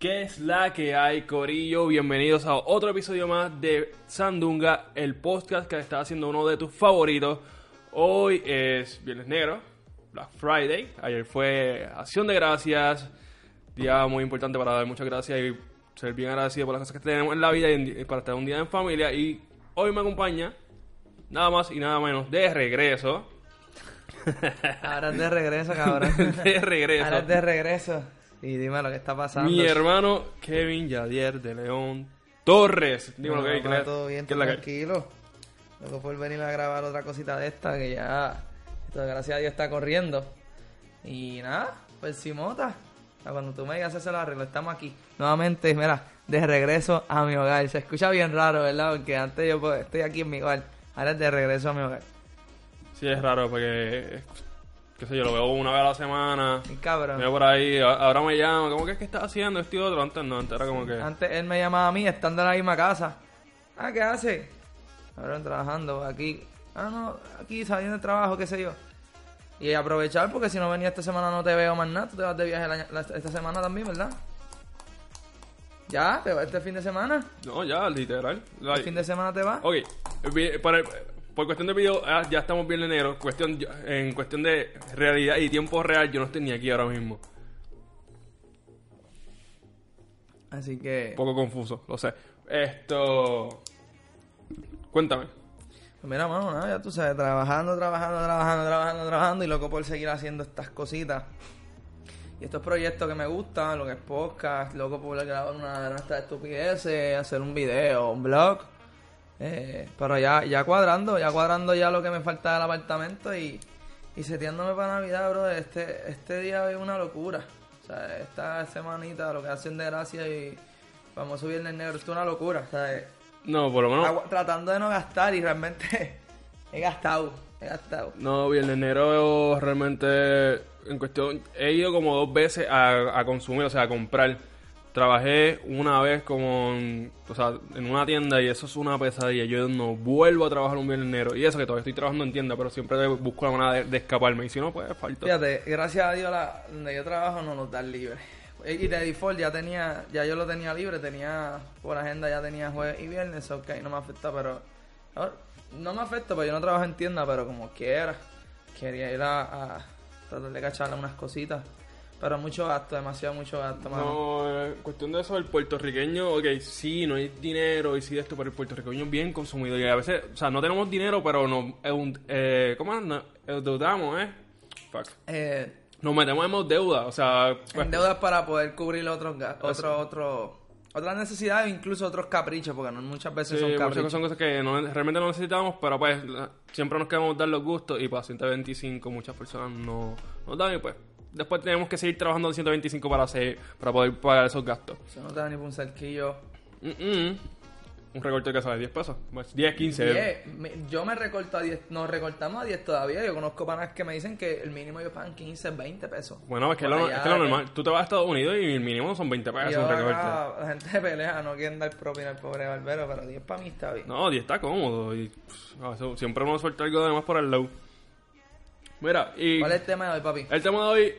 ¿Qué es la que hay, Corillo? Bienvenidos a otro episodio más de Sandunga, el podcast que está haciendo uno de tus favoritos. Hoy es Viernes Negro, Black Friday. Ayer fue Acción de Gracias, día muy importante para dar muchas gracias y ser bien agradecido por las cosas que tenemos en la vida y para estar un día en familia. Y hoy me acompaña, nada más y nada menos, de regreso. Ahora es de regreso, cabrón. de regreso. Ahora es de regreso. Y dime lo que está pasando. Mi hermano Kevin Yadier de León Torres. Dímelo, No, Kevin, papá, ¿qué, todo bien, todo tranquilo. Luego por venir a grabar otra cosita de esta que ya, esto, gracias a Dios, está corriendo. Y nada, pues Simota. Cuando tú me digas eso, lo arreglo. Estamos aquí. Nuevamente, mira, de regreso a mi hogar. Se escucha bien raro, ¿verdad? Porque antes yo pues, estoy aquí en mi hogar. Ahora es de regreso a mi hogar. Sí, es raro porque, qué sé yo, lo veo una vez a la semana. Y cabrón. Veo por ahí, ahora me llama, ¿cómo que es que estás haciendo esto y otro? Antes no, antes era como que... Antes él me llamaba a mí estando en la misma casa. Ah, ¿qué hace? Ahora trabajando aquí. Ah, no, aquí saliendo de trabajo, qué sé yo. Y aprovechar porque si no venía esta semana no te veo más nada. Tú te vas de viaje el la- esta semana también, ¿verdad? ¿Ya? ¿Te vas este fin de semana? No, ya, literal. ¿El Like, fin de semana te vas? Ok, para- por cuestión de video, ah, ya estamos bien en enero. Cuestión, en cuestión de realidad y tiempo real, yo no estoy ni aquí ahora mismo. Así que... Un poco confuso, lo sé. Esto... Cuéntame. Pues mira, mano, nada, ya tú sabes, trabajando, trabajando, trabajando, trabajando, trabajando y loco por seguir haciendo estas cositas. Y estos proyectos que me gustan, lo que es podcast, loco por grabar una de nuestras estupideces, hacer un video, un blog. Eh, pero ya, ya cuadrando, ya cuadrando ya lo que me falta del apartamento y, y seteándome para Navidad, bro. Este, este día es una locura. O sea, esta semanita, lo que hacen de gracia y subir el negro, esto es una locura. O sea, No, por lo menos... tratando de no gastar y realmente he gastado, he gastado. No, Viernes Negro realmente en cuestión he ido como dos veces a, a consumir, o sea, a comprar. Trabajé una vez como o sea, en una tienda y eso es una pesadilla. Yo no vuelvo a trabajar un Viernes Negro. Y eso que todavía estoy trabajando en tienda, pero siempre busco la manera de, escaparme. Y si no, pues falta. Fíjate, gracias a Dios la, donde yo trabajo no nos dan libre. Y de default ya tenía, ya yo lo tenía libre, tenía por agenda ya tenía jueves y viernes, ok, no me afecta, pero no me afecta porque yo no trabajo en tienda, pero como quiera, quería ir a, a tratar de cacharle unas cositas, pero mucho gasto, demasiado mucho gasto, mano. No, en cuestión de eso, el puertorriqueño, ok, sí, no hay dinero y sí de esto, pero el puertorriqueño es bien consumido. Y a veces, o sea, no tenemos dinero, pero nos, eun- eh, ¿cómo es? Nos endeudamos, ¿eh? Fuck. Eh, Nos metemos en deuda, o sea, pues, en deudas para poder cubrir otros ga- otro, otro, otras necesidades, incluso otros caprichos, porque no muchas veces sí, son muchas caprichos. son cosas que no- realmente no necesitamos, pero pues siempre nos queremos dar los gustos y para 125 muchas personas no nos dan y pues después tenemos que seguir trabajando de 125 para, hacer, para poder pagar esos gastos. Eso no te da ni por un cerquillo. Mm, mm. Un recorte que sale 10 pesos, pues 10, 15. Diez. Me- yo me recorto a 10, nos recortamos a 10 todavía. Yo conozco panas que me dicen que el mínimo ellos pagan 15, 20 pesos. Bueno, es que, lo, es que lo que- normal. Tú te vas a Estados Unidos y el mínimo son 20 Y pesos yo un recorte. acá, la gente pelea, no quieren dar propina al pobre barbero, pero 10 para mí está bien. No, 10 está cómodo y pff, siempre uno suelta algo de más por el low. Mira, y ¿Cuál es el tema de hoy, papi? el tema de hoy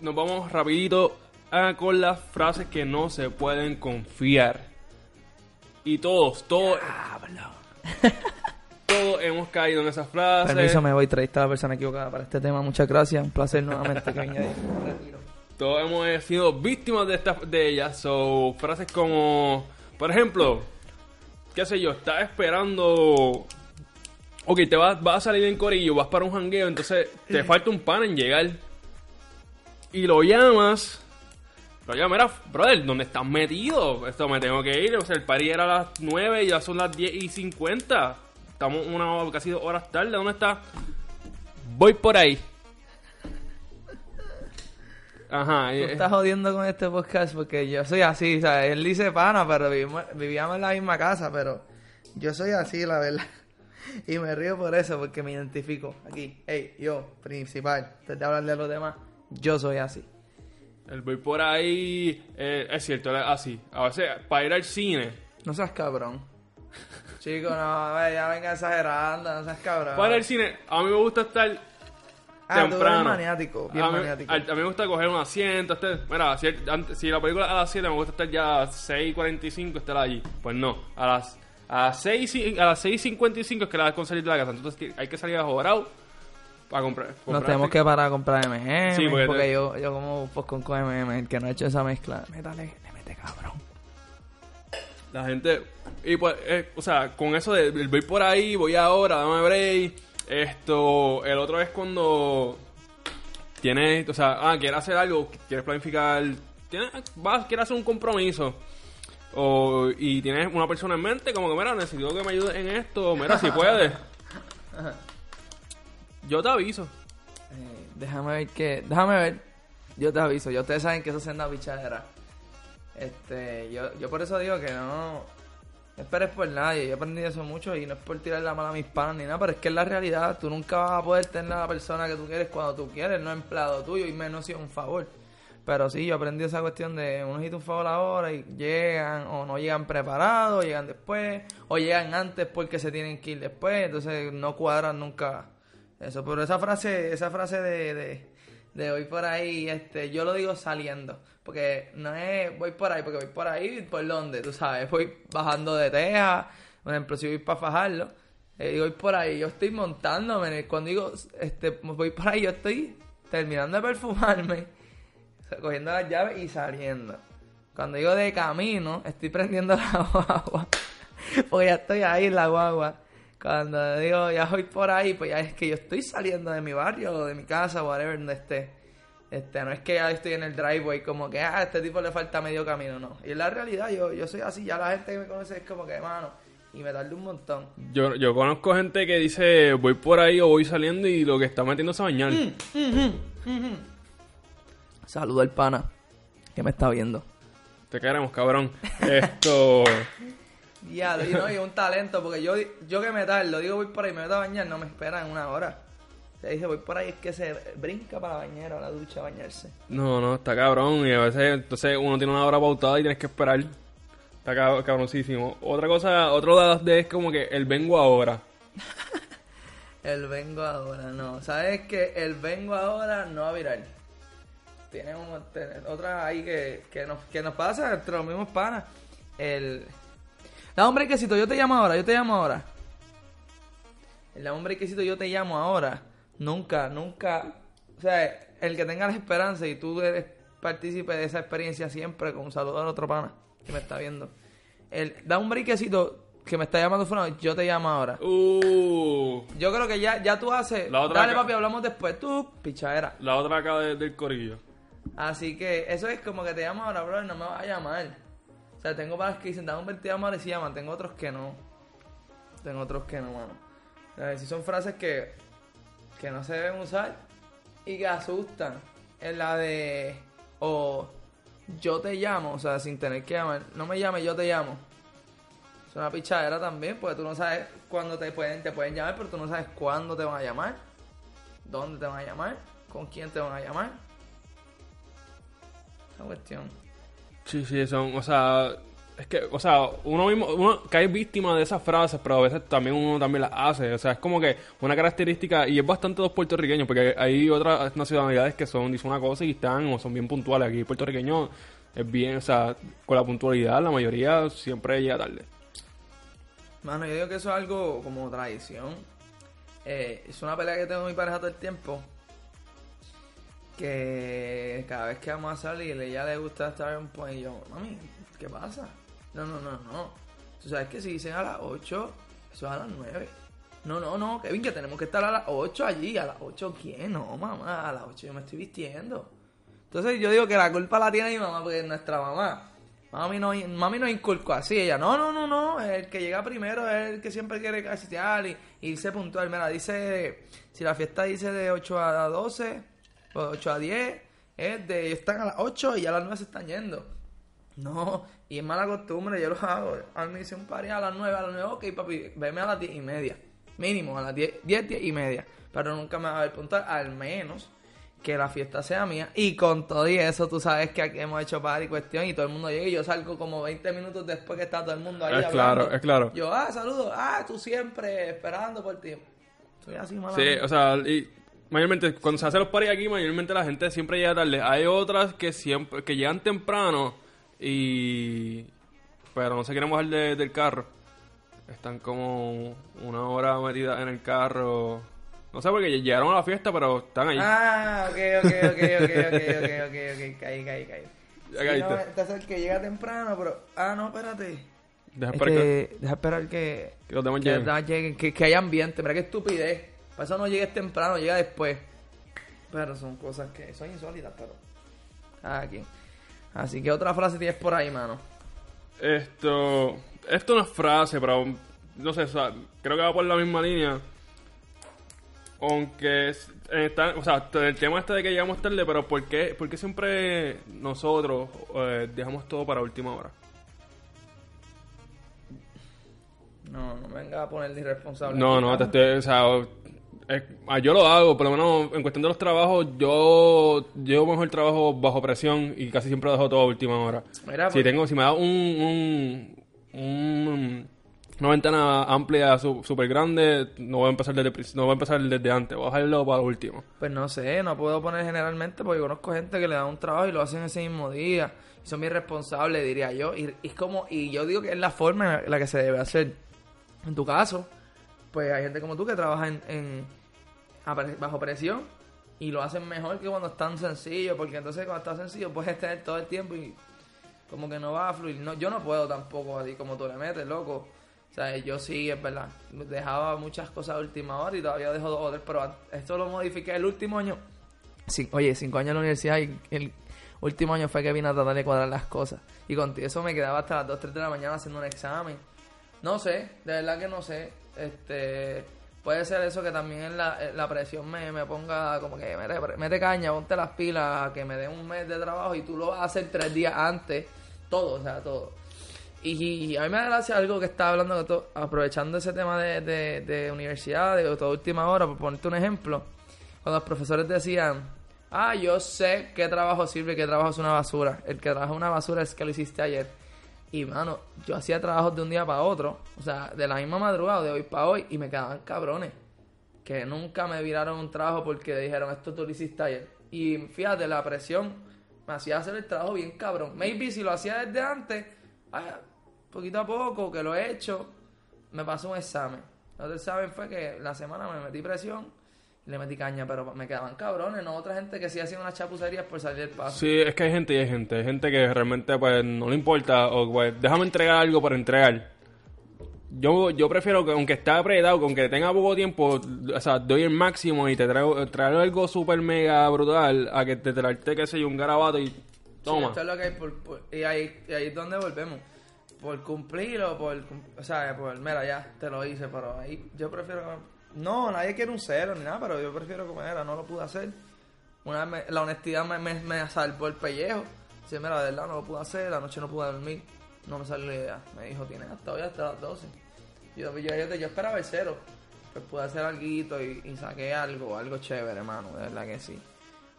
nos vamos rapidito a con las frases que no se pueden confiar. Y todos, todos, todos hemos caído en esas frases. Permiso, me voy. Traíste a la persona equivocada para este tema. Muchas gracias. Un placer nuevamente que venga. Todos hemos sido víctimas de, esta, de ellas. So, frases como, por ejemplo, qué sé yo, estás esperando. Ok, te vas, vas a salir en corillo, vas para un jangueo, entonces te falta un pan en llegar. Y lo llamas. Lo llamas, mira, brother, ¿dónde estás metido? Esto me tengo que ir. O sea, el party era a las 9 y ya son las 10 y 50. Estamos una, casi dos horas tarde. ¿Dónde estás? Voy por ahí. Ajá. Tú eh, estás jodiendo con este podcast porque yo soy así, ¿sabes? Él dice pana, pero vivimos, vivíamos en la misma casa, pero yo soy así, la verdad. Y me río por eso, porque me identifico aquí. Hey, yo, principal, antes de hablar de los demás, yo soy así. El voy por ahí, eh, es cierto, así. A veces, para ir al cine, No seas cabrón. Chico, no, ve, ya venga exagerando, no seas cabrón. para ir al cine, a mí me gusta estar Ah, tú temprano. maniático, bien a, mí, maniático. a- a mí me gusta coger un asiento. Este, mira, si, antes- si la película es a las 7, me gusta estar ya a 6.45 estar allí. Pues no, a las, a las 6, y- a las 6.55 es que la das con salir de la casa. Entonces hay que salir a jorado para comprar. Nos comprarte- tenemos que parar a comprar M&M. Sí, porque porque te- yo, yo como popcorn con M&M. El que no ha hecho esa mezcla, métale, le mete cabrón. La gente. Y pues, eh, o sea, con eso de voy por ahí, voy ahora, dame break. Esto. El otro es cuando. Tienes. O sea, ah, quieres hacer algo, quieres planificar. Tienes, vas, quieres hacer un compromiso. O, y tienes una persona en mente, como que, mira, necesito que me ayudes en esto. Mira, si puedes. Yo te aviso. Eh, déjame ver que... Déjame ver. Yo te aviso. Ya ustedes saben que eso es senda bichadera. Este... Yo, yo por eso digo que no... No esperes por nadie. Yo aprendí eso mucho y no es por tirar la mala a mis panas ni nada, pero es que es la realidad. Tú nunca vas a poder tener a la persona que tú quieres cuando tú quieres. No es empleado tuyo y menos si es un favor. Pero sí, yo aprendí esa cuestión de uno necesita un favor ahora y llegan o no llegan preparados, llegan después, o llegan antes porque se tienen que ir después, entonces no cuadran nunca eso. Pero esa frase, esa frase de, de, de voy por ahí, este, yo lo digo saliendo, porque no es voy por ahí, porque voy por ahí, ¿por dónde? Tú sabes, voy bajando de teja, por ejemplo, si voy para fajarlo, eh, voy por ahí, yo estoy montándome, cuando digo, este, voy por ahí, yo estoy terminando de perfumarme cogiendo las llaves y saliendo. Cuando digo de camino, estoy prendiendo la guagua. Porque ya estoy ahí en la guagua. Cuando digo ya voy por ahí, pues ya es que yo estoy saliendo de mi barrio o de mi casa, whatever, donde esté. Este, no es que ya estoy en el driveway como que ah, a este tipo le falta medio camino, no. Y en la realidad yo, yo soy así, ya la gente que me conoce es como que, mano, y me tarda un montón. Yo, yo conozco gente que dice voy por ahí o voy saliendo y lo que está metiéndose a bañar. Saludo al pana que me está viendo. Te queremos, cabrón. Esto. Ya, y no, y un talento, porque yo, yo que me tardo, digo voy por ahí, me meto a bañar, no me esperan una hora. Se dice voy por ahí, es que se brinca para la bañera, a la ducha, a bañarse. No, no, está cabrón. Y a veces, entonces uno tiene una hora pautada y tienes que esperar. Está cab- cabroncísimo. Otra cosa, otro de las de es como que el vengo ahora. El vengo ahora, no. ¿Sabes que El vengo ahora no va a virar. Tiene un, tiene otra ahí que, que, nos, que nos pasa entre los mismos panas. El. Da un brequecito, yo te llamo ahora, yo te llamo ahora. El da un brequecito, yo te llamo ahora. Nunca, nunca. O sea, el que tenga la esperanza y tú eres partícipe de esa experiencia siempre, con un saludo al otro pana que me está viendo. El, da un brequecito que me está llamando fulano, yo te llamo ahora. Uh, Yo creo que ya, ya tú haces. La otra Dale, acá- papi, hablamos después. Tú, pichadera. la otra acá de- del corillo. Así que eso es como que te llamo ahora, bro, y no me vas a llamar. O sea, tengo panas que dicen, dame un 20 llamadas y llaman. Tengo otros que no. Tengo otros que no, mano. O sea, si son frases que, que no se deben usar y que asustan. Es la de. O yo te llamo, o sea, sin tener que llamar. No me llames, yo te llamo. Es una pichadera también, porque tú no sabes cuándo te pueden, te pueden llamar, pero tú no sabes cuándo te van a llamar, dónde te van a llamar, con quién te van a llamar. Esa cuestión. Sí, sí, son, o sea, es que, o sea, uno mismo, uno cae víctima de esas frases, pero a veces también uno también las hace, o sea, es como que una característica, y es bastante de los puertorriqueños, porque hay otras nacionalidades que son, dicen una cosa y están, o son bien puntuales, aquí puertorriqueño es bien, o sea, con la puntualidad, la mayoría siempre llega tarde. Mano, yo digo que eso es algo como tradición. Eh, es una pelea que tengo con mi pareja todo el tiempo. Que cada vez que vamos a salir, ella le gusta estar un poco. Y yo, mami, ¿qué pasa? No, no, no, no. Tú sabes que si dicen a las 8, eso es a las 9. No, no, no, Kevin, que tenemos que estar a las 8 allí. ¿A las 8 quién? No, mamá, a las 8 yo me estoy vistiendo. Entonces yo digo que la culpa la tiene mi mamá porque es nuestra mamá. Mami no, mami no inculcó así. Ella, no, no, no, no. El que llega primero es el que siempre quiere cachetear y, y irse puntual. Mira, dice, si la fiesta dice de 8 a 12, o 8 a 10, es de, están a las 8 y ya a las 9 se están yendo. No, y es mala costumbre, yo lo hago. A mí me dice un party a las 9, a las 9, ok, papi, veme a las 10 y media. Mínimo, a las 10, 10, 10 y media. Pero nunca me va a ver puntual, al menos que la fiesta sea mía. Y con todo y eso, tú sabes que aquí hemos hecho party cuestión y todo el mundo llega y yo salgo como 20 minutos después que está todo el mundo ahí Es hablando. claro, es claro. Yo, ah, saludos, ah, tú siempre esperando por ti. Soy así, mala Sí, o sea, y mayormente cuando se hacen los paris aquí, mayormente la gente siempre llega tarde. Hay otras que siempre que llegan temprano y pero no se quieren bajar de- del carro. Están como una hora metidas en el carro. No sé porque llegaron a la fiesta, pero están ahí. Ah, ok, ok, ok, ok, ok, ok, ok, ok, caí, caí, caí. Ya Sí, caíste. no, entonces el que llega temprano, pero... Ah, no, espérate. Deja Es esperar que, que, deja esperar que... que los demás que, lleguen. lleguen, que, que haya ambiente. Mira qué estupidez. Para eso no llegues temprano, llega después. Pero son cosas que son insólitas, pero... Cada quien. Así que otra frase tienes por ahí, mano. Esto. Esto no es frase, pero. No sé, o sea, creo que va por la misma línea. Aunque. es- está- o sea, el tema este de que llegamos tarde, pero ¿por qué, por qué siempre nosotros eh, dejamos todo para última hora? No, no venga a poner de irresponsable. No, no, te estoy. O sea, ah, yo lo hago, por lo menos en cuestión de los trabajos, yo llevo mejor trabajo bajo presión y casi siempre dejo todo a última hora. Mira, si pues- tengo, si me da un, un, un- una ventana amplia súper grande, no voy a empezar desde no voy a empezar desde antes, voy a dejarlo para lo último. Pues no sé, no puedo poner generalmente porque conozco gente que le da un trabajo y lo hacen ese mismo día. Y son muy responsables, diría yo. Y, y es como, y yo digo que es la forma en la que se debe hacer. En tu caso, pues hay gente como tú que trabaja en, en- bajo presión y lo hacen mejor que cuando es tan sencillo, porque entonces cuando está sencillo puedes tener todo el tiempo y como que no va a fluir. No, yo no puedo tampoco así como tú le metes, loco. O sea, yo sí, es verdad. Dejaba muchas cosas a última hora y todavía dejo dos o tres, pero esto lo modifiqué el último año. Sí, oye, cinco años en la universidad y el último año fue que vine a tratar de cuadrar las cosas. Y con eso me quedaba hasta las 2, 3 de la mañana haciendo un examen. No sé, de verdad que no sé. Este, puede ser eso que también la, la presión me, me ponga como que mete, caña, ponte las pilas, que me den un mes de trabajo y tú lo vas a hacer tres días antes. Todo, o sea, todo. Y, a mí me da gracia algo que estaba hablando, de to- aprovechando ese tema de, de, de universidad, de toda última hora, por ponerte un ejemplo. Cuando los profesores decían, ah, yo sé qué trabajo sirve qué trabajo es una basura. El que trabaja una basura es que lo hiciste ayer. Y, mano, yo hacía trabajos de un día para otro, o sea, de la misma madrugada, de hoy para hoy, y me quedaban cabrones. Que nunca me viraron un trabajo porque dijeron, esto tú lo hiciste ayer. Y fíjate, la presión me hacía hacer el trabajo bien cabrón. Maybe si lo hacía desde antes, poquito a poco, que lo he hecho, me pasó un examen. El otro examen fue que la semana me metí presión le metí caña, pero me quedaban cabrones, no otra gente que sí hacía unas chapucerías por salir del paso. Sí, es que hay gente y hay gente. Hay gente que realmente pues no le importa o pues déjame entregar algo por entregar. Yo, yo prefiero que aunque esté apretado, que aunque tenga poco tiempo, o sea, doy el máximo y te traigo, traigo algo súper mega brutal a que te traerte, qué sé yo, un garabato y toma. Sí, esto es lo que hay por, por- y, ahí, y ahí es donde volvemos. Por cumplir o por, o sea, por, mira, ya, te lo hice, pero ahí yo prefiero que- No, nadie quiere un cero ni nada, pero yo prefiero que era, no lo pude hacer. Una vez me- la honestidad me, me, salvó el pellejo. Dice, mira, de verdad no lo pude hacer, la noche no pude dormir, no me salió la idea. Me dijo, tienes hasta hoy hasta las 12. Yo, yo, yo, yo esperaba el cero. Pues pude hacer algo y, y saqué algo, algo chévere, hermano, de verdad que sí.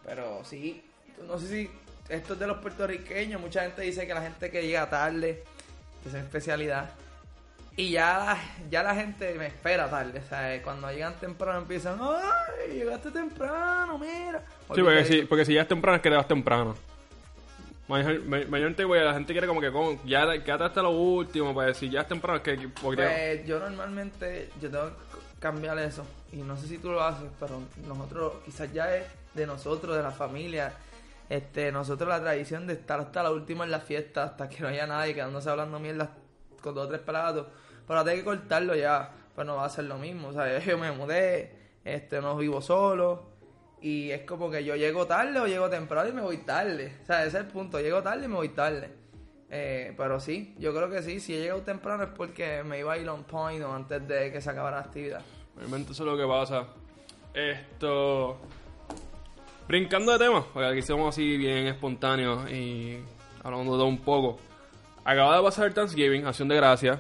Pero sí, no sé si esto es de los puertorriqueños. Mucha gente dice que la gente que llega tarde, que es especialidad. Y ya la, ya la gente me espera tarde. O sea, cuando llegan temprano empiezan, ¡ay! Llegaste temprano, mira. Sí, porque si, porque si ya es temprano es que te vas temprano. Mayor- ma- Mayormente, güey, la gente quiere como que como, ya quédate hasta lo último, pues si ya es temprano es que... porque- Pues yo normalmente, yo tengo que cambiar eso. Y no sé si tú lo haces, pero nosotros, quizás ya es de nosotros, de la familia. Este, nosotros la tradición de estar hasta la última en la fiesta, hasta que no haya nadie quedándose hablando mierda con dos o tres pelados. Pero tengo que cortarlo ya, pues no va a ser lo mismo. O sea, yo me mudé, este, no vivo solo. Y es como que yo llego tarde o llego temprano y me voy tarde. O sea, ese es el punto. Llego tarde y me voy tarde. Eh, pero sí, yo creo que sí. Si he llegado temprano es porque me iba a ir on point o antes de que se acabara la actividad. Realmente eso es lo que pasa. Esto. Brincando de tema, porque aquí somos así bien espontáneos y hablando de todo un poco. Acaba de pasar el Thanksgiving, acción de gracias.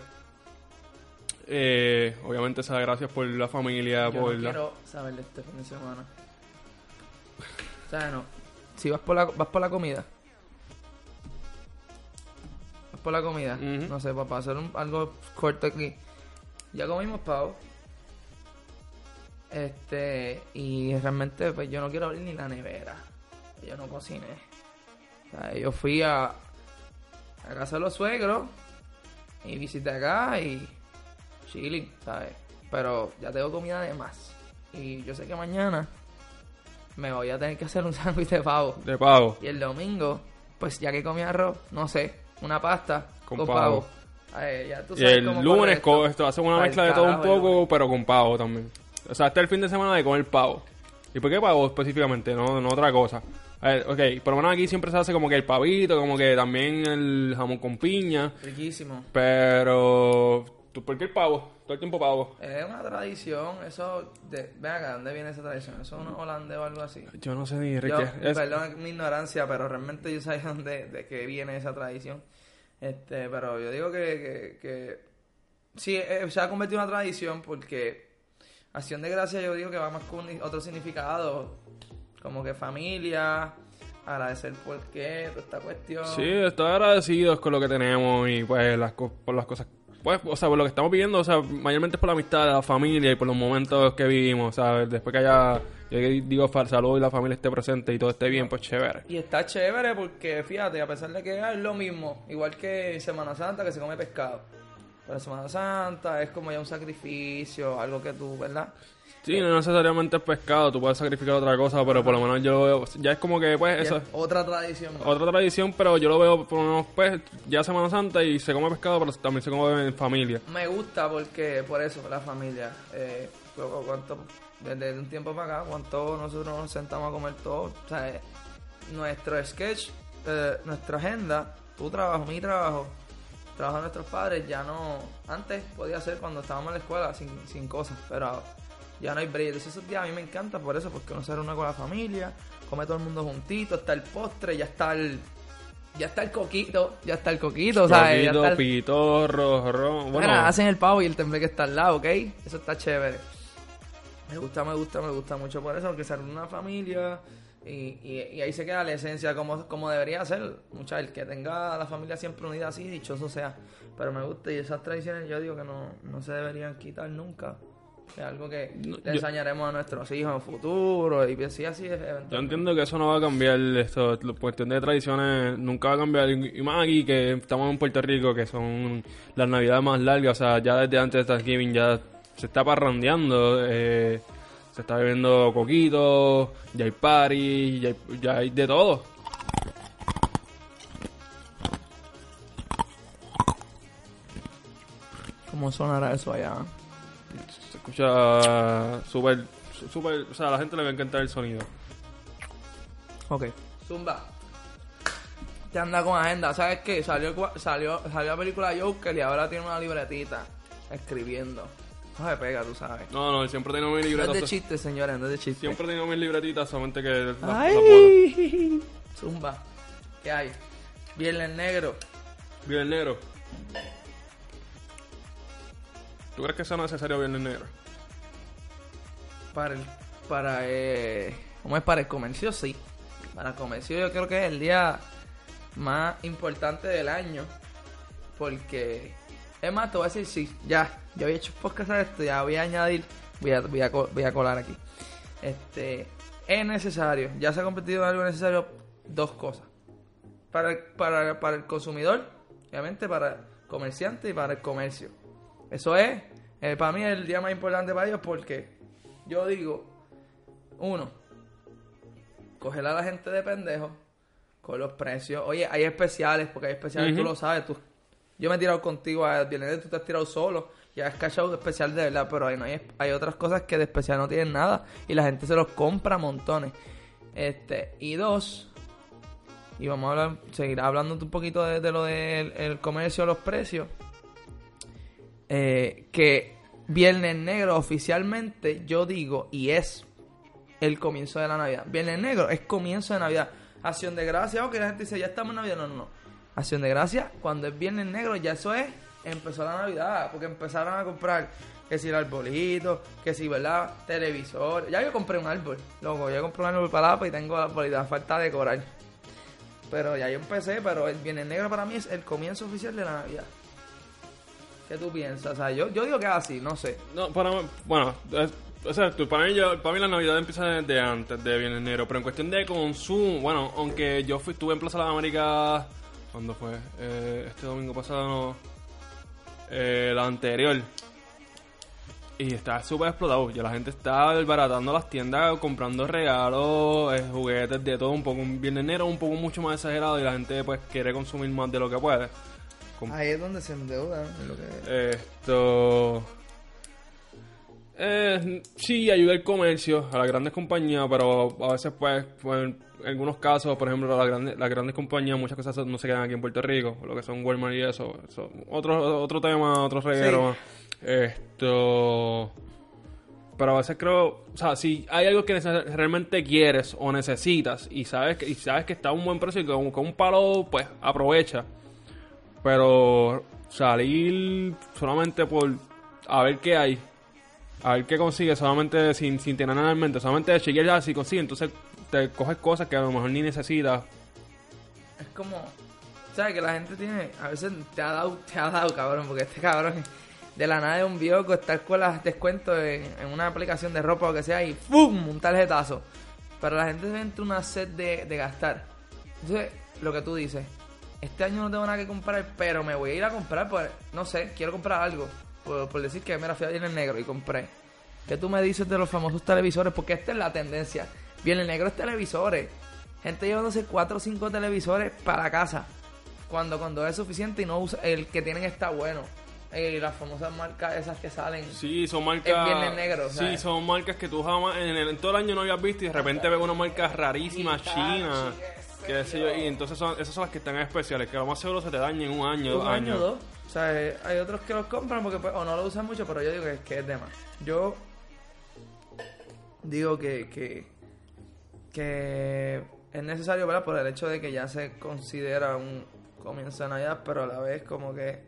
Eh, obviamente, esas gracias por la familia, Yo por no la. quiero saber de este fin de semana. O sea, no. Si vas por la, vas por la comida. Vas por la comida. No sé, para hacer un- algo corto aquí. Ya comimos pavo. Este, y realmente pues yo no quiero abrir ni la nevera. Yo no cociné. O sea, yo fui a, a casa de los suegros y visité acá y chilling, ¿sabes? Pero ya tengo comida de más. Y yo sé que mañana me voy a tener que hacer un sándwich de pavo. De pavo. Y el domingo, pues ya que comí arroz, no sé, una pasta Con con, pavo. pavo. Ay, ya tú Y sabes el cómo lunes esto. esto hace una mezcla de todo un el poco, pero con pavo también. O sea, es el fin de semana de comer pavo. ¿Y por qué pavo específicamente? No, no otra cosa. A ver, ok, por lo menos aquí siempre se hace como que el pavito, como que también el jamón con piña. Riquísimo. Pero. ¿Tú ¿Por qué el pavo? Todo el tiempo pavo. Es una tradición, eso... De, ven acá, ¿dónde viene esa tradición? ¿Eso es un holandés o algo así? Yo no sé ni Yo, Enrique. Es- perdón mi ignorancia, pero realmente yo sabía dónde, de qué viene esa tradición. Este, pero yo digo que, que, que sí, eh, se ha convertido en una tradición porque acción de gracia yo digo que va más con otro significado, como que familia, agradecer por qué, toda esta cuestión. Sí, estoy agradecidos con lo que tenemos y pues las co- por las cosas. Pues, o sea, por lo que estamos viviendo, o sea, mayormente es por la amistad, la familia y por los momentos que vivimos, ¿sabes? Después que haya, yo digo, salud y la familia esté presente y todo esté bien, pues chévere. Y está chévere porque, fíjate, a pesar de que es lo mismo, igual que Semana Santa que se come pescado. Pero Semana Santa es como ya un sacrificio, algo que tú, ¿verdad? Sí, no necesariamente es pescado, tú puedes sacrificar otra cosa, pero por lo menos yo lo veo, ya es como que, pues, eso es otra tradición. otra tradición, pero yo lo veo por lo menos, pues, ya Semana Santa y se come pescado, pero también se come en familia. Me gusta porque, por eso, la familia. Eh, cu- cuánto, desde un tiempo para acá, cuánto nosotros nos sentamos a comer todo. O sea, eh, nuestro sketch, eh, nuestra agenda, tu trabajo, mi trabajo, trabajo de nuestros padres, ya no. Antes podía ser cuando estábamos en la escuela sin, sin cosas, pero ya no hay break. Entonces, esos días a mí me encanta por eso, porque uno se reúne con la familia, come todo el mundo juntito, está el postre, ya está el. Ya está el coquito, ya está el coquito, ¿sabes? Ya Coquito, está el- pitorro, ron, bueno, Mira, hacen el pavo y el tembleque está al lado, ¿ok? Eso está chévere. Me gusta, me gusta, me gusta mucho por eso, porque se reúne una familia y, y, y ahí se queda la esencia como, como debería ser. Mucha, el que tenga a la familia siempre unida así, dichoso sea. Pero me gusta y esas tradiciones yo digo que no, no se deberían quitar nunca. Es algo que No, le yo- enseñaremos a nuestros hijos en futuro y así así es Yo entiendo que eso no va a cambiar, esto, la cuestión de tradiciones nunca va a cambiar. Y y más aquí que estamos en Puerto Rico, que son las navidades más largas, o sea, ya desde antes de Thanksgiving ya se está parrandeando, eh, se está bebiendo coquitos, ya hay party, ya hay, ya hay de todo. ¿Cómo sonará eso allá? Se escucha súper, súper, o sea, a la gente le va a encantar el sonido. Ok. Zumba. Te anda con agenda. ¿Sabes qué? Salió, salió, salió la película Joker y ahora tiene una libretita escribiendo. No se pega, tú sabes. No, no, siempre tengo mis No es de libretitas. chiste, señores, no es de chiste. Siempre tengo mis libretitas, solamente que boto. ¡Ay! Zumba. ¿Qué hay? Viernes negro. Viernes negro. ¿Tú crees que sea necesario Viernes negro? Para el. Para. Eh, ¿Cómo es? Para el comercio, sí. Para el comercio, yo creo que es el día más importante del año. Porque. Es más, te voy a decir, sí, ya. Yo había hecho podcast de esto, ya voy a añadir. Voy a, voy a, voy a colar aquí. Este. Es necesario. Ya se ha convertido en algo necesario. Dos cosas. Para, el- para, para el consumidor, obviamente para el comerciante y para el comercio. Eso es, eh, para mí es el día más importante para ellos porque yo digo, uno, coger a la gente de pendejo con los precios. Oye, hay especiales, porque hay especiales, tú lo sabes. Tú, yo me he tirado contigo a viernes, tú te has tirado solo. Y has cachado especial de verdad, pero hay, no hay, hay otras cosas que de especial no tienen nada. Y la gente se los compra montones. Este, y dos, y vamos a hablar, seguir hablando un poquito de, de lo del el comercio, los precios. Eh, que Viernes Negro oficialmente yo digo y es el comienzo de la Navidad. Viernes Negro es comienzo de Navidad. Acción de gracia, ok, la gente dice ya estamos en Navidad. No, no, no. Acción de gracia, cuando es Viernes Negro ya eso es, empezó la Navidad, porque empezaron a comprar que si el arbolito, que si, ¿verdad? Televisor. Ya yo compré un árbol, loco, ya compré un árbol para la y tengo la arbolito, falta decorar. Pero ya yo empecé, pero el Viernes Negro para mí es el comienzo oficial de la Navidad. ¿Qué tú piensas? O sea, yo, yo digo que es así, no sé. No, para bueno, O sea, para, mí, para mí la Navidad empieza desde antes de Viernes Negro, pero en cuestión de consumo, bueno, aunque yo fui, estuve en Plaza de las Américas, ¿cuándo fue? Eh, este domingo pasado, no, eh, la anterior. Y está súper explotado, ya la gente está desbaratando las tiendas, comprando regalos, eh, juguetes, de todo, un poco un Viernes Negro un poco mucho más exagerado y la gente pues quiere consumir más de lo que puede. Ahí es donde se endeudan. que- esto. Eh, sí, ayuda el comercio a las grandes compañías, pero a veces, pues, pues, en algunos casos, por ejemplo, las grandes, las grandes compañías, muchas cosas no se quedan aquí en Puerto Rico, lo que son Walmart y eso. eso. Otro, otro tema, otro reguero. más. Esto. Pero a veces creo, o sea, si hay algo que realmente quieres o necesitas y sabes que, y sabes que está a un buen precio y con, con un palo, pues aprovecha. Pero salir solamente por a ver qué hay, a ver qué consigues, solamente sin, sin tener nada en mente, solamente chequear ya si consigues, entonces te coges cosas que a lo mejor ni necesitas. Es como, ¿sabes? Que la gente tiene, a veces te ha dado, te ha dado, cabrón, porque este cabrón de la nada de un viejo está con las descuentos en, en una aplicación de ropa o que sea y ¡fum! un tarjetazo. Pero la gente se entre una sed de, de gastar. Entonces, lo que tú dices, este año no tengo nada que comprar, pero me voy a ir a comprar, pues, no sé, quiero comprar algo. Por, por decir que, mira, fui a Viernes Negro y compré. ¿Qué tú me dices de los famosos televisores? Porque esta es la tendencia. Viernes Negro es televisores. Gente llevándose 4 o 5 televisores para casa. Cuando con dos es suficiente y no usa, el que tienen está bueno. Y las famosas marcas esas que salen. Sí, son marcas. Viernes Negro, Sí, son marcas que tú jamás en, el- en todo el año no habías visto y de repente ves una marca rarísima china. Que sé yo, y entonces son, esas son las que están especiales, que lo más seguro se te dañen en un año, dos un años. o dos. O sea, eh, hay otros que los compran porque pues, o no lo usan mucho, pero yo digo que, que es de más. Yo digo que, que, que es necesario, ¿verdad? Por el hecho de que ya se considera un comienzo de Navidad, pero a la vez como que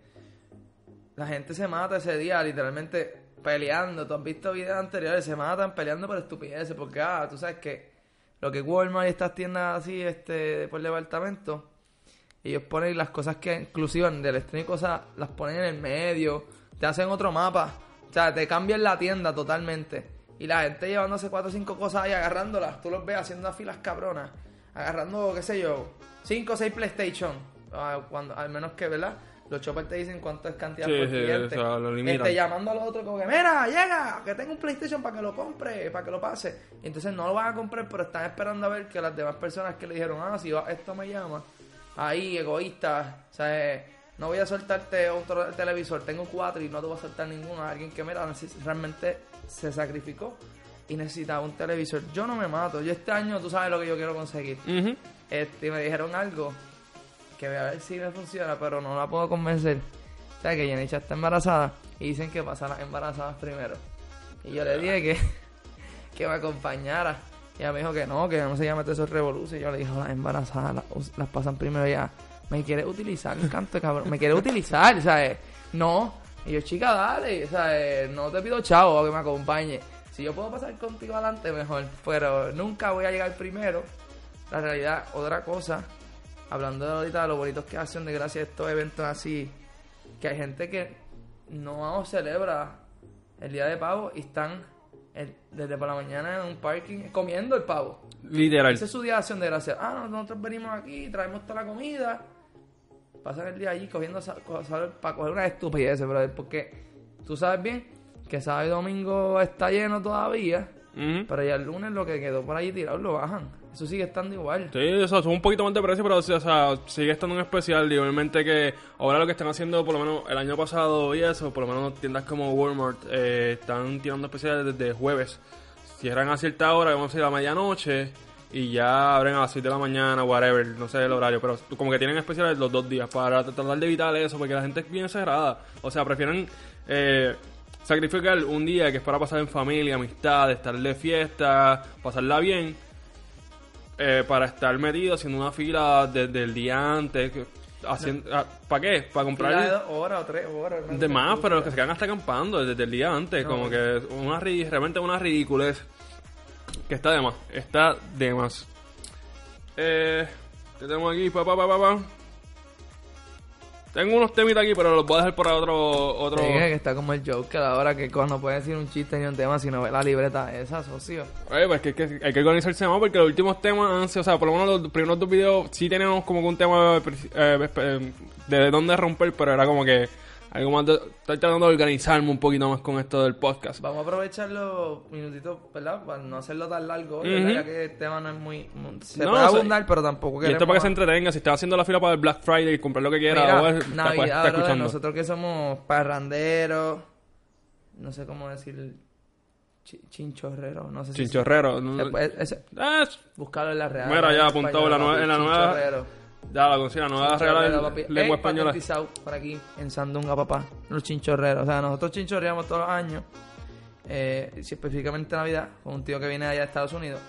la gente se mata ese día literalmente peleando. Tú has visto videos anteriores, se matan peleando por estupideces, porque, ah, tú sabes que lo que Walmart y estas tiendas así, este, por departamento, ellos ponen las cosas que exclusivas de electrónico, o sea, las ponen en el medio, te hacen otro mapa, o sea, te cambian la tienda totalmente. Y la gente llevándose cuatro o cinco cosas ahí, agarrándolas, tú los ves haciendo unas filas cabronas, agarrando, qué sé yo, cinco o seis PlayStation, ah, cuando, al menos que, ¿verdad? Los choppers te dicen cuánto es cantidad Sí, por sí, cliente. o sea. Este, llamando al otro como que, mira, llega, que tengo un PlayStation para que lo compre, para que lo pase. Y entonces no lo van a comprar, pero están esperando a ver que las demás personas que le dijeron, ah, si va- esto me llama, ahí, egoístas, o sea, eh, no voy a soltarte otro televisor, tengo cuatro y no te voy a soltar ninguno. Alguien que, mira, realmente se sacrificó y necesitaba un televisor. Yo no me mato, yo este año, tú sabes lo que yo quiero conseguir. Ujú. Este, me dijeron algo que voy a ver si me funciona, pero no la puedo convencer. O sea, que Yenicha está embarazada y dicen que pasan las embarazadas primero. Y yo le dije que, que me acompañara. Y ella me dijo que no, que no se llama esos revoluciones. Y yo le dije, las embarazadas las, pasan primero ya. Me quiere utilizar, canto, cabrón. Me quiere utilizar, ¿sabes? No. Y yo, chica, dale, ¿sabes? No te pido chavo que me acompañe. Si yo puedo pasar contigo adelante, mejor. Pero nunca voy a llegar primero. La realidad, otra cosa, hablando de ahorita de lo bonitos que hacen de gracia estos eventos así, que hay gente que no celebra el día de pavo y están el- desde por la mañana en un parking comiendo el pavo. Literal. Ese es su día de acción de gracia. Ah, no, nosotros venimos aquí, traemos toda la comida. Pasan el día allí cogiendo para coger una estupidez, brother. Porque tú sabes bien que sábado y domingo está lleno todavía. Pero ya el lunes lo que quedó por allí tirado lo bajan. Eso sigue estando igual. Sí, o sea, son un poquito más de precio, pero o sea, sigue estando en especial. Y obviamente que ahora lo que están haciendo, por lo menos el año pasado y eso, por lo menos tiendas como Walmart eh, están tirando especiales desde jueves. Cierran a cierta hora, vamos a decir a medianoche, y ya abren a las 6 de la mañana, whatever, no sé el horario, pero como que tienen especiales los dos días para tratar de evitar eso, porque la gente es bien cerrada. O sea, prefieren eh, sacrificar un día que es para pasar en familia, amistad, estar de fiesta, pasarla bien eh, para estar metido haciendo una fila desde el día antes. haciendo, ¿Para qué? Para Fila de comprar dos horas o tres horas. no de más, pero los que se quedan hasta acampando desde el día antes. No, como no. que una, realmente una ridiculez. Que está de más. Está de más. Eh, ¿Qué tenemos aquí? Pa, pa, pa, pa, pa. Tengo unos temitas aquí, pero los voy a dejar para otro... otro... Sí, que está como el Joker ahora que no puede decir un chiste ni un tema si no ve la libreta esa, socio. Oye, pues que, que hay que organizarse más porque los últimos temas han sido, o sea, por lo menos los primeros dos videos sí tenemos como que un tema eh, eh, de dónde romper, pero era como que algo más estoy tratando de organizarme un poquito más con esto del podcast. Vamos a aprovechar los minutitos, ¿verdad? Para no hacerlo tan largo, ya que el tema no es muy... se puede abundar, pero tampoco. Y esto para que se entretenga, si estás haciendo la fila para el Black Friday y comprar lo que quieras, o es, Navidad, nosotros que somos parranderos, no sé cómo decir... chinchorrero, no sé si... Chinchorrero. Ah, buscarlo en la real. Mira, ya apuntado en la nueva... Ya, la cocina, no vas a regalar lengua española. por aquí, en Sandunga, papá. Los chinchorreros. O sea, nosotros chinchorreamos todos los años. Eh, específicamente Navidad, con un tío que viene allá de Estados Unidos.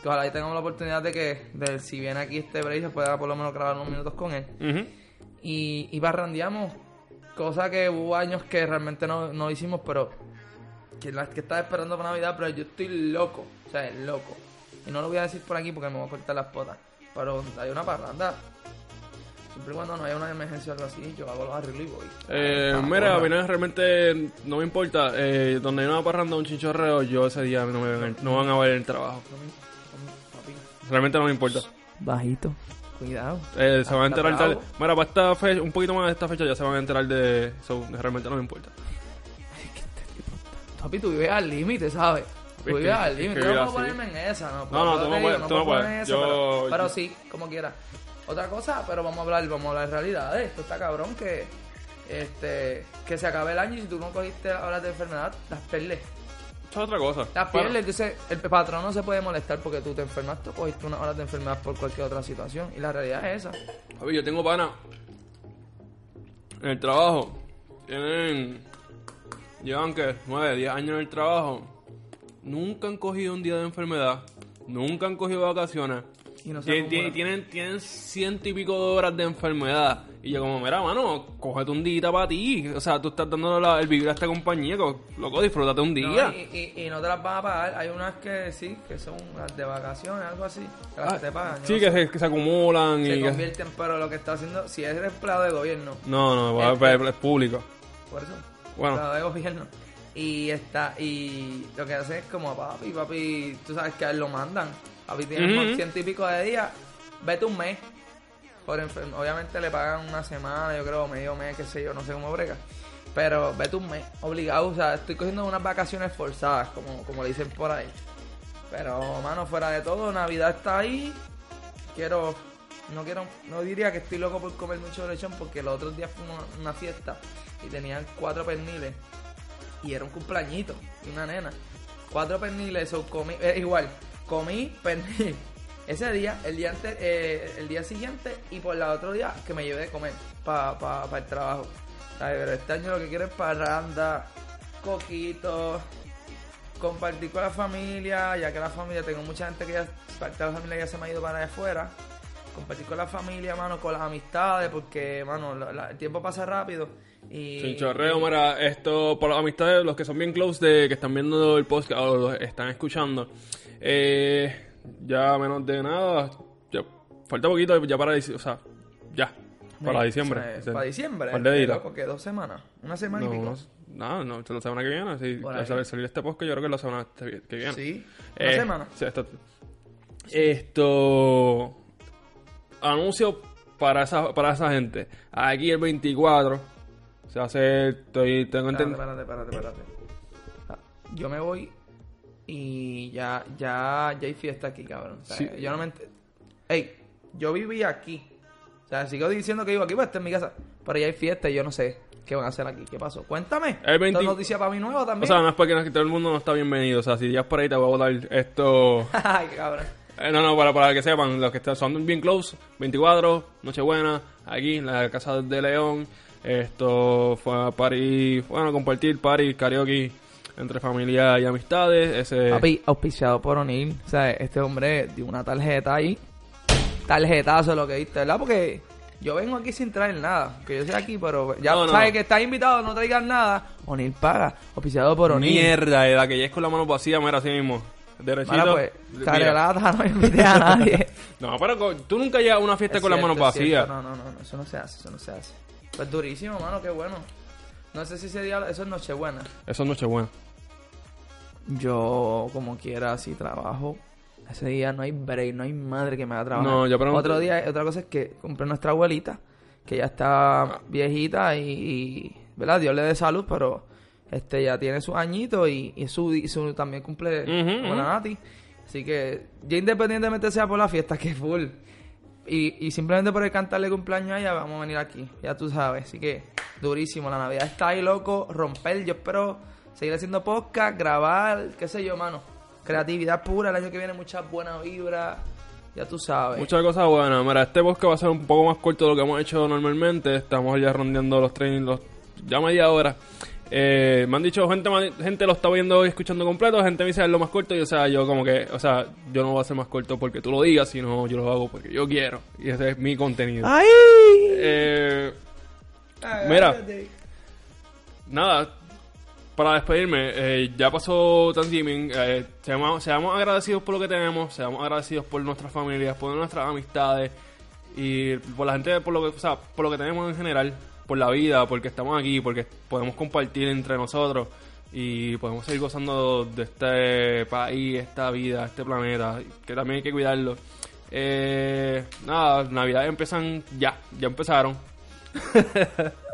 Que ojalá tengamos la oportunidad de que, de, si viene aquí este break, se pueda por lo menos grabar unos minutos con él. Y, y barrandeamos, cosa que hubo años que realmente no, no hicimos, pero que, la, que estaba esperando para Navidad, pero yo estoy loco, o sea, loco. Y no lo voy a decir por aquí porque me voy a cortar las potas. Pero hay una parranda. Siempre y cuando no haya una emergencia o algo así, yo hago los arreglos y voy. Eh, mira, a mí realmente no me importa. Eh, donde hay una parranda, un chinchorreo, yo ese día no, me no van a ver el trabajo. Realmente no me importa. Bajito. Cuidado. Eh, se van a enterar tarde. Mira, para esta fecha, un poquito más de esta fecha ya se van a enterar de eso. Realmente no me importa. Papi, tú vives al límite, ¿sabes? Voy al límite. No puedo ponerme en esa, no. No, no, tú no puedes. No puedes. Yo... Pero, sí, como quiera. Otra cosa, pero vamos a hablar, vamos a hablar de realidad. Esto está cabrón que este que se acabe el año y si tú no cogiste horas de enfermedad, las pierdes. Eso es otra cosa. Las pierdes, entonces el patrón no se puede molestar porque tú te enfermaste o cogiste unas horas de enfermedad por cualquier otra situación. Y la realidad es esa. ver, yo tengo pana en el trabajo. Tienen. Llevan que 9, 10 años en el trabajo nunca han cogido un día de enfermedad, nunca han cogido vacaciones. Y no tienen, tienen, tienen ciento y pico de horas de enfermedad. Y yo como, mira, mano, cógete un día para ti. O sea, tú estás dando el vivir a esta compañía, loco, disfrútate un día. y, no te las van a pagar. Hay unas que sí, que son las de vacaciones, algo así. Que las ah, te pagan. Sí, que, se, que, se, acumulan. Se y convierten, pero lo que está haciendo, si es empleado de gobierno. No, no, es, es público. Por eso. Bueno. Empleado de gobierno. Y está, y lo que hace es como papi, papi, tú sabes que a él lo mandan. Papi tiene uh ciento y pico de días, vete un mes. Por obviamente le pagan una semana, yo creo, medio mes, qué sé yo, no sé cómo brega. Pero vete un mes, obligado, o sea, estoy cogiendo unas vacaciones forzadas, como, como le dicen por ahí. Pero, mano, fuera de todo, Navidad está ahí. Quiero, no quiero, no diría que estoy loco por comer mucho lechón, porque los otros días fue una, una fiesta y tenían cuatro perniles y era un cumpleañito una nena. Cuatro perniles, eso comí, eh, igual, comí pernil ese día, el día antes, eh, el día siguiente y por la otro día que me llevé de comer para pa, el trabajo. Pero este año lo que quiero es parranda, coquitos, compartir con la familia, ya que la familia, tengo mucha gente que ya, parte de la familia ya se me ha ido para allá afuera. Compartir con la familia, mano, con las amistades, porque, mano, el tiempo pasa rápido Chinchorreo, mira, esto por las amistades, los que son bien close de que están viendo el podcast o los están escuchando. Eh, ya menos de nada, ya, falta poquito ya para, o sea, ya, para diciembre. para diciembre, porque dos semanas, una semana y pico. No, no, la semana que viene, sí, al salir este podcast yo creo que es la semana que viene. Sí, una eh, semana. Sí, esto, esto anuncio para esa, para esa gente. Aquí el 24 se hace. Estoy, tengo entendido. Espérate, espérate, espérate. Ah, yo me voy y ya, ya, ya hay fiesta aquí, cabrón. Yo no me. Ey, yo viví aquí. O sea, sigo diciendo que vivo aquí, pues esta es mi casa. Pero ya hay fiesta y yo no sé qué van a hacer aquí. ¿Qué pasó? Cuéntame. El 20... noticia para mí nueva también. O sea, no es porque todo el mundo no está bienvenido. O sea, si ya es por ahí te voy a votar esto. Ay, cabrón. Eh, no, no, para, para que sepan, los que están, son bien close, 24, Nochebuena, aquí en la casa de León. Esto fue a party, bueno, compartir party, karaoke entre familia y amistades. Ese... Papi, auspiciado por O'Neill. O sea, este hombre dio una tarjeta ahí. Tarjetazo lo que diste, ¿verdad? Porque yo vengo aquí sin traer nada. Que yo sea aquí, pero ya sabes que estás invitado, no traigas nada. O'Neill paga. Auspiciado por O'Neill. Mierda, la que ya es con la mano vacía, mira así mismo. Derechito. Mira, pues, carelata, no invité a nadie. no, pero tú nunca llegas a una fiesta con las manos vacías. No, no, no, eso no se hace, eso no se hace. Pues durísimo, mano, qué bueno. No sé si ese día, eso es Nochebuena. Eso es Nochebuena. Yo, como quiera, si trabajo, ese día no hay break, no hay madre que me haga trabajar. No, yo pregunto- Otro día, otra cosa es que compré nuestra abuelita, que ya está viejita y, y, ¿verdad? Dios le dé salud, pero este ya tiene sus añitos y, y su, y su también cumple Ujú, con la. Nati. Así que, ya independientemente sea por la fiesta, que full. Y, y simplemente por el cantarle cumpleaños a ella, vamos a venir aquí. Ya tú sabes. Así que, durísimo. La Navidad está ahí, loco. Romper. Yo espero seguir haciendo podcast, grabar, qué sé yo, mano. Creatividad pura. El año que viene, muchas buenas vibras. Ya tú sabes. Muchas cosas buenas. Mira, este podcast va a ser un poco más corto de lo que hemos hecho normalmente. Estamos ya rondeando los trainings, los, ya media hora. Eh, me han dicho, gente, gente lo está viendo y escuchando completo, gente me dice es lo más corto y o sea, yo como que, o sea, yo no voy a ser más corto porque tú lo digas, sino yo lo hago porque yo quiero. Y ese es mi contenido. ¡Ay! Eh, mira. nada, para despedirme, eh, ya pasó Thanksgiving, eh, seamos, seamos agradecidos por lo que tenemos, seamos agradecidos por nuestras familias, por nuestras amistades y por la gente, por lo que, o sea, por lo que tenemos en general, por la vida, porque estamos aquí, porque podemos compartir entre nosotros y podemos seguir gozando de este país, esta vida, este planeta, que también hay que cuidarlo. Eh, nada, Navidades empiezan ya, ya empezaron.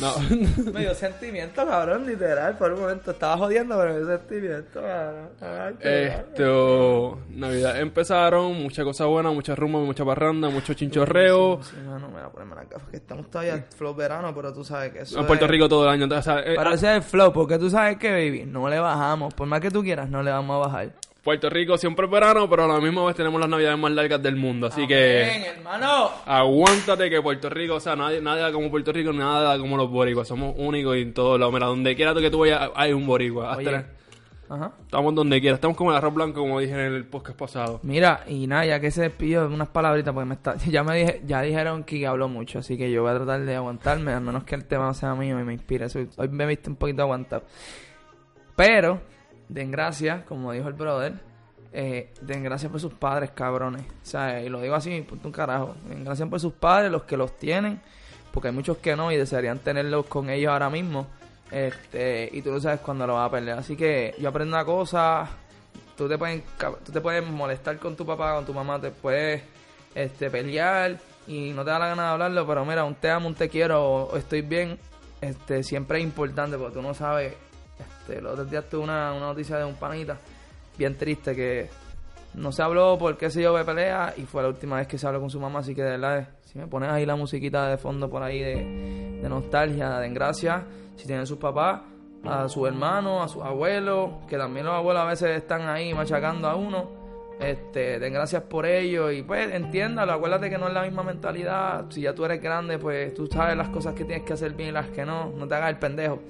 No. Me dio sentimiento, cabrón, literal. Por un momento estaba jodiendo, pero me dio sentimiento, cabrón. Ay, Esto, Navidad empezaron, mucha cosa buena, mucha rumba, mucha parranda, mucho chinchorreo. Sí, mano, me voy a ponerme las gafas que estamos todavía flow verano, pero tú sabes que eso En Puerto es- Rico todo el año. entonces, o sea, eh, Pero ah, ese es el flow, porque tú sabes que, baby, no le bajamos. Por más que tú quieras, no le vamos a bajar. Puerto Rico siempre es verano, pero a la misma vez tenemos las navidades más largas del mundo. Así que Amén, hermano. aguántate que Puerto Rico, o sea, nadie, nada como Puerto Rico, nada como los boricuas. Somos únicos y en todos lados. Mira, donde quiera que tú vayas, hay un boricua. Hasta Oye. la- Ajá. estamos donde quiera. Estamos como el arroz blanco, como dije en el podcast pasado. Mira, y nada, ya que se despidió, unas palabritas, porque me está, ya me dije, ya dijeron que habló mucho, así que yo voy a tratar de aguantarme, al menos que el tema sea mío y me inspire. Hoy me viste un poquito aguantado. Pero, den gracias, como dijo el brother, eh, den gracias por sus padres, cabrones. O sea, y lo digo así, punto un carajo. Den gracias por sus padres, los que los tienen, porque hay muchos que no y desearían tenerlos con ellos ahora mismo. Este, y tú no sabes cuándo lo vas a perder. Así que yo aprendo una cosa, tú te puedes tú te puedes molestar con tu papá, con tu mamá, te puedes este pelear y no te da la gana de hablarlo, pero mira, un te amo, un te quiero estoy bien, este siempre es importante porque tú no sabes, este los otros tuve una, una noticia de un panita bien triste que no se habló por qué se yo de pelea y fue la última vez que se habló con su mamá, así que de verdad, si me pones ahí la musiquita de fondo por ahí de, nostalgia, de gracia, si tienen sus papás, a sus hermanos, a sus abuelos, que también los abuelos a veces están ahí machacando a uno, este, den gracias por ello y pues entiéndalo, acuérdate que no es la misma mentalidad, si ya tú eres grande, pues tú sabes las cosas que tienes que hacer bien y las que no, no te hagas el pendejo,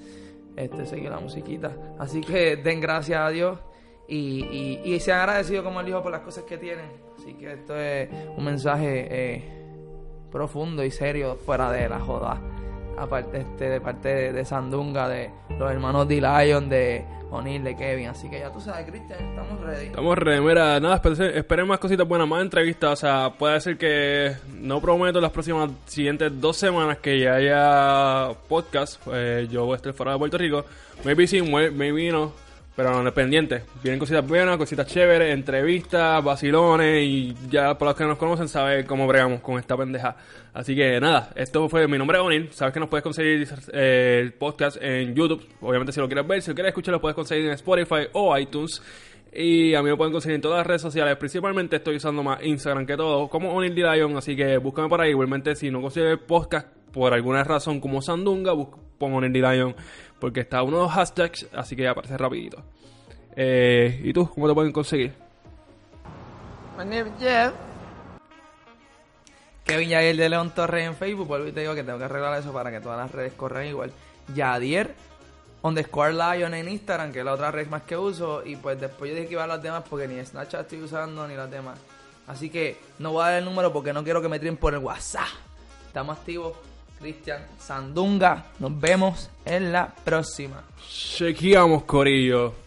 este, sigue la musiquita, así que den gracias a Dios y, y, y sean agradecidos como él dijo por las cosas que tienen, así que esto es un mensaje eh, profundo y serio fuera de la joda aparte este de parte de, Sandunga de los hermanos D. Lion de O'Neill de Kevin. Así que ya tú sabes Cristian estamos ready. Estamos re, mira, nada, esperen, más cositas. Buenas, más entrevistas, o sea, puede ser que no prometo las próximas siguientes dos semanas que ya haya podcast, eh, yo voy fuera de Puerto Rico, maybe sí, maybe no, pero no pendiente, vienen cositas buenas, cositas chéveres, entrevistas, vacilones y ya por los que nos conocen saben cómo bregamos con esta pendeja. Así que nada, esto fue mi nombre es Onil, sabes que nos puedes conseguir eh, el podcast en YouTube, obviamente si lo quieres ver, si lo quieres escuchar lo puedes conseguir en Spotify o iTunes. Y a mí me pueden conseguir en todas las redes sociales. Principalmente estoy usando más Instagram que todo, como Onil D. Lion. Así que búscame por ahí. Igualmente, si no consigues podcast por alguna razón como Sandunga, pon Onil D. Lion. Porque está uno de los hashtags, así que aparece rapidito. Eh, ¿Y tú? ¿Cómo te pueden conseguir? My name is Jeff. Kevin Yair de León Torres en Facebook, vuelvo y te digo que tengo que arreglar eso para que todas las redes corran igual. Yadier underscore Lion en Instagram, que es la otra red más que uso, y pues después yo dije que iba a las demás porque ni Snapchat estoy usando ni las demás. Así que no voy a dar el número porque no quiero que me tiren por el WhatsApp. Estamos activos. Cristian Sandunga. Nos vemos en la próxima. Chequeamos, Corillo.